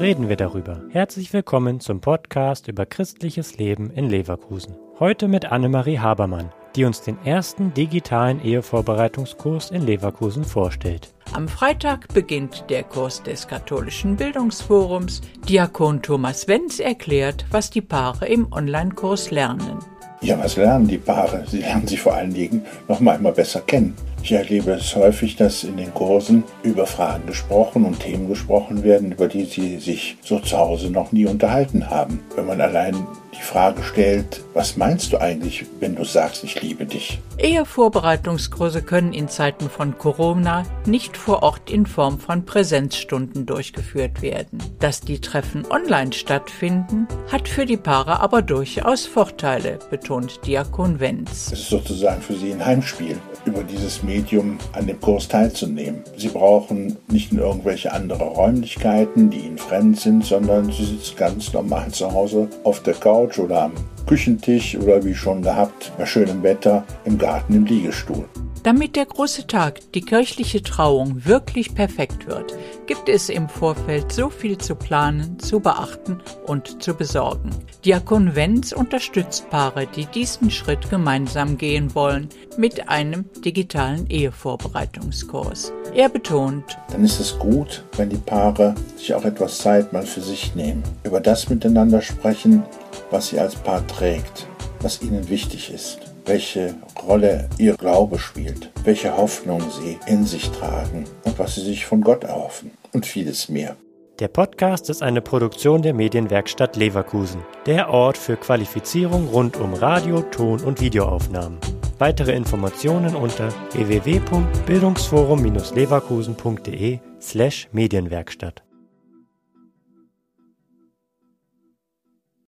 wir darüber. Herzlich willkommen zum Podcast über christliches Leben in Leverkusen. Heute mit Annemarie Habermann, die uns den ersten digitalen Ehevorbereitungskurs in Leverkusen vorstellt. Am Freitag beginnt der Kurs des katholischen Bildungsforums. Diakon Thomas Wenz erklärt, was die Paare im Online-Kurs lernen. Ja, was lernen die Paare? Sie lernen sich vor allen Dingen noch mal immer besser kennen. Ich erlebe es häufig, dass in den Kursen über Fragen gesprochen und Themen gesprochen werden, über die sie sich so zu Hause noch nie unterhalten haben. Wenn man allein die Frage stellt, was meinst du eigentlich, wenn du sagst, ich liebe dich? Ehevorbereitungskurse können in Zeiten von Corona nicht vor Ort in Form von Präsenzstunden durchgeführt werden. Dass die Treffen online stattfinden, hat für die Paare aber durchaus Vorteile, betont Diakon Wenz. Es ist sozusagen für sie ein Heimspiel, über dieses Medium an dem Kurs teilzunehmen. Sie brauchen nicht in irgendwelche andere Räumlichkeiten, die ihnen fremd sind, sondern sie sitzen ganz normal zu Hause auf der Couch oder am Küchentisch oder wie schon gehabt, bei schönem Wetter im Garten im Liegestuhl. Damit der große Tag, die kirchliche Trauung, wirklich perfekt wird, gibt es im Vorfeld so viel zu planen, zu beachten und zu besorgen. Diakon Wenz unterstützt Paare, die diesen Schritt gemeinsam gehen wollen, mit einem digitalen Ehevorbereitungskurs. Er betont, dann ist es gut, wenn die Paare sich auch etwas Zeit mal für sich nehmen, über das miteinander sprechen, was sie als Paar trägt, was ihnen wichtig ist welche Rolle ihr Glaube spielt, welche Hoffnung sie in sich tragen und was sie sich von Gott erhoffen und vieles mehr. Der Podcast ist eine Produktion der Medienwerkstatt Leverkusen, der Ort für Qualifizierung rund um Radio, Ton und Videoaufnahmen. Weitere Informationen unter www.bildungsforum-leverkusen.de slash Medienwerkstatt.